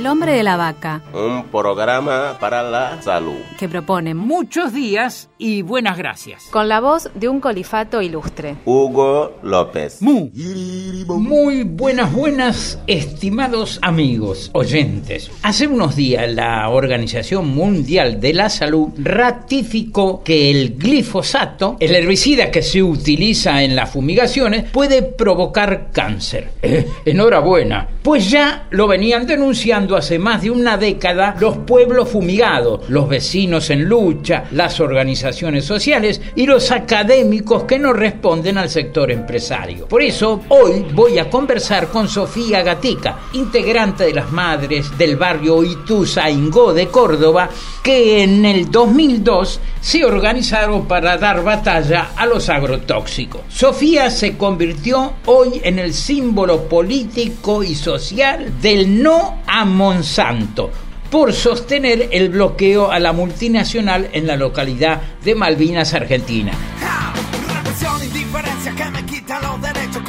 El hombre de la vaca, Un programa para la salud. que propone Muchos días y buenas gracias. Con la voz de un colifato ilustre. Hugo López. Mu. Muy buenas, buenas, estimados amigos, oyentes. Hace unos días la Organización Mundial de la Salud ratificó que el glifosato, el herbicida que se utiliza en las fumigaciones, puede provocar cáncer. Eh, enhorabuena, pues ya lo venían denunciando hace más de una década los pueblos fumigados, los vecinos en lucha, las organizaciones sociales y los académicos que no responden al sector empresario. Por eso, hoy voy a conversar con Sofía Gatica, integrante de las madres del barrio Ituzaingó de Córdoba, que en el 2002 se organizaron para dar batalla a los agrotóxicos. Sofía se convirtió hoy en el símbolo político y social del no a Monsanto por sostener el bloqueo a la multinacional en la localidad de Malvinas, Argentina.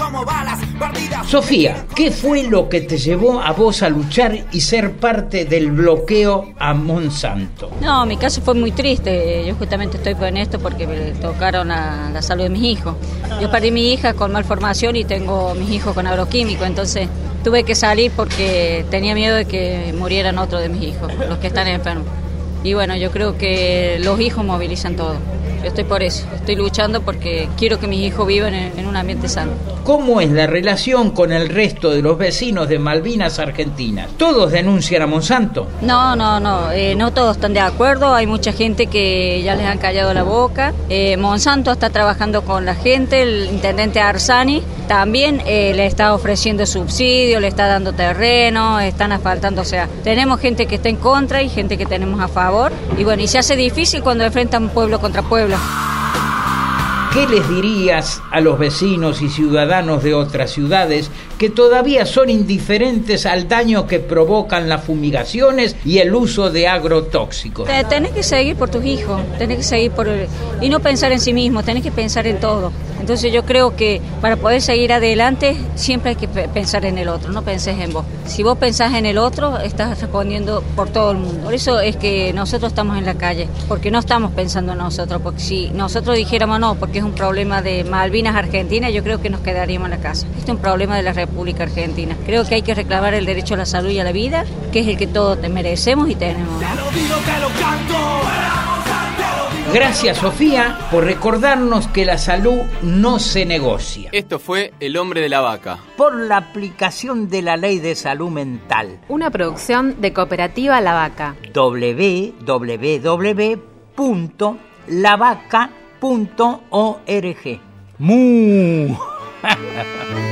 Como balas partidas. Sofía, ¿qué fue lo que te llevó a vos a luchar y ser parte del bloqueo a Monsanto? No, mi caso fue muy triste. Yo justamente estoy en esto porque me tocaron a la salud de mis hijos. Yo perdí mi hija con malformación y tengo mis hijos con agroquímico, entonces tuve que salir porque tenía miedo de que murieran otros de mis hijos, los que están enfermos. Y bueno, yo creo que los hijos movilizan todo. Yo estoy por eso, estoy luchando porque quiero que mis hijos vivan en, en un ambiente sano. ¿Cómo es la relación con el resto de los vecinos de Malvinas Argentinas? ¿Todos denuncian a Monsanto? No, no, no, eh, no todos están de acuerdo, hay mucha gente que ya les han callado la boca. Eh, Monsanto está trabajando con la gente, el intendente Arsani también eh, le está ofreciendo subsidios, le está dando terreno, están asfaltando, o sea, tenemos gente que está en contra y gente que tenemos a favor. Y bueno, y se hace difícil cuando enfrentan pueblo contra pueblo. ¿Qué les dirías a los vecinos y ciudadanos de otras ciudades que todavía son indiferentes al daño que provocan las fumigaciones y el uso de agrotóxicos? Te- Tenés que seguir por tus hijos, tenés que seguir por... Y no pensar en sí mismo, tenés que pensar en todo. Entonces yo creo que para poder seguir adelante siempre hay que pe- pensar en el otro, no penses en vos. Si vos pensás en el otro, estás respondiendo por todo el mundo. Por eso es que nosotros estamos en la calle, porque no estamos pensando en nosotros, porque si nosotros dijéramos no, porque es un problema de Malvinas Argentina, yo creo que nos quedaríamos en la casa. Este es un problema de la República Argentina. Creo que hay que reclamar el derecho a la salud y a la vida, que es el que todos te merecemos y tenemos. ¿no? Que lo. Gracias Sofía por recordarnos que la salud no se negocia. Esto fue El hombre de la vaca. Por la aplicación de la ley de salud mental Una producción de Cooperativa La Vaca. www.lavaca.org. ¡Mu!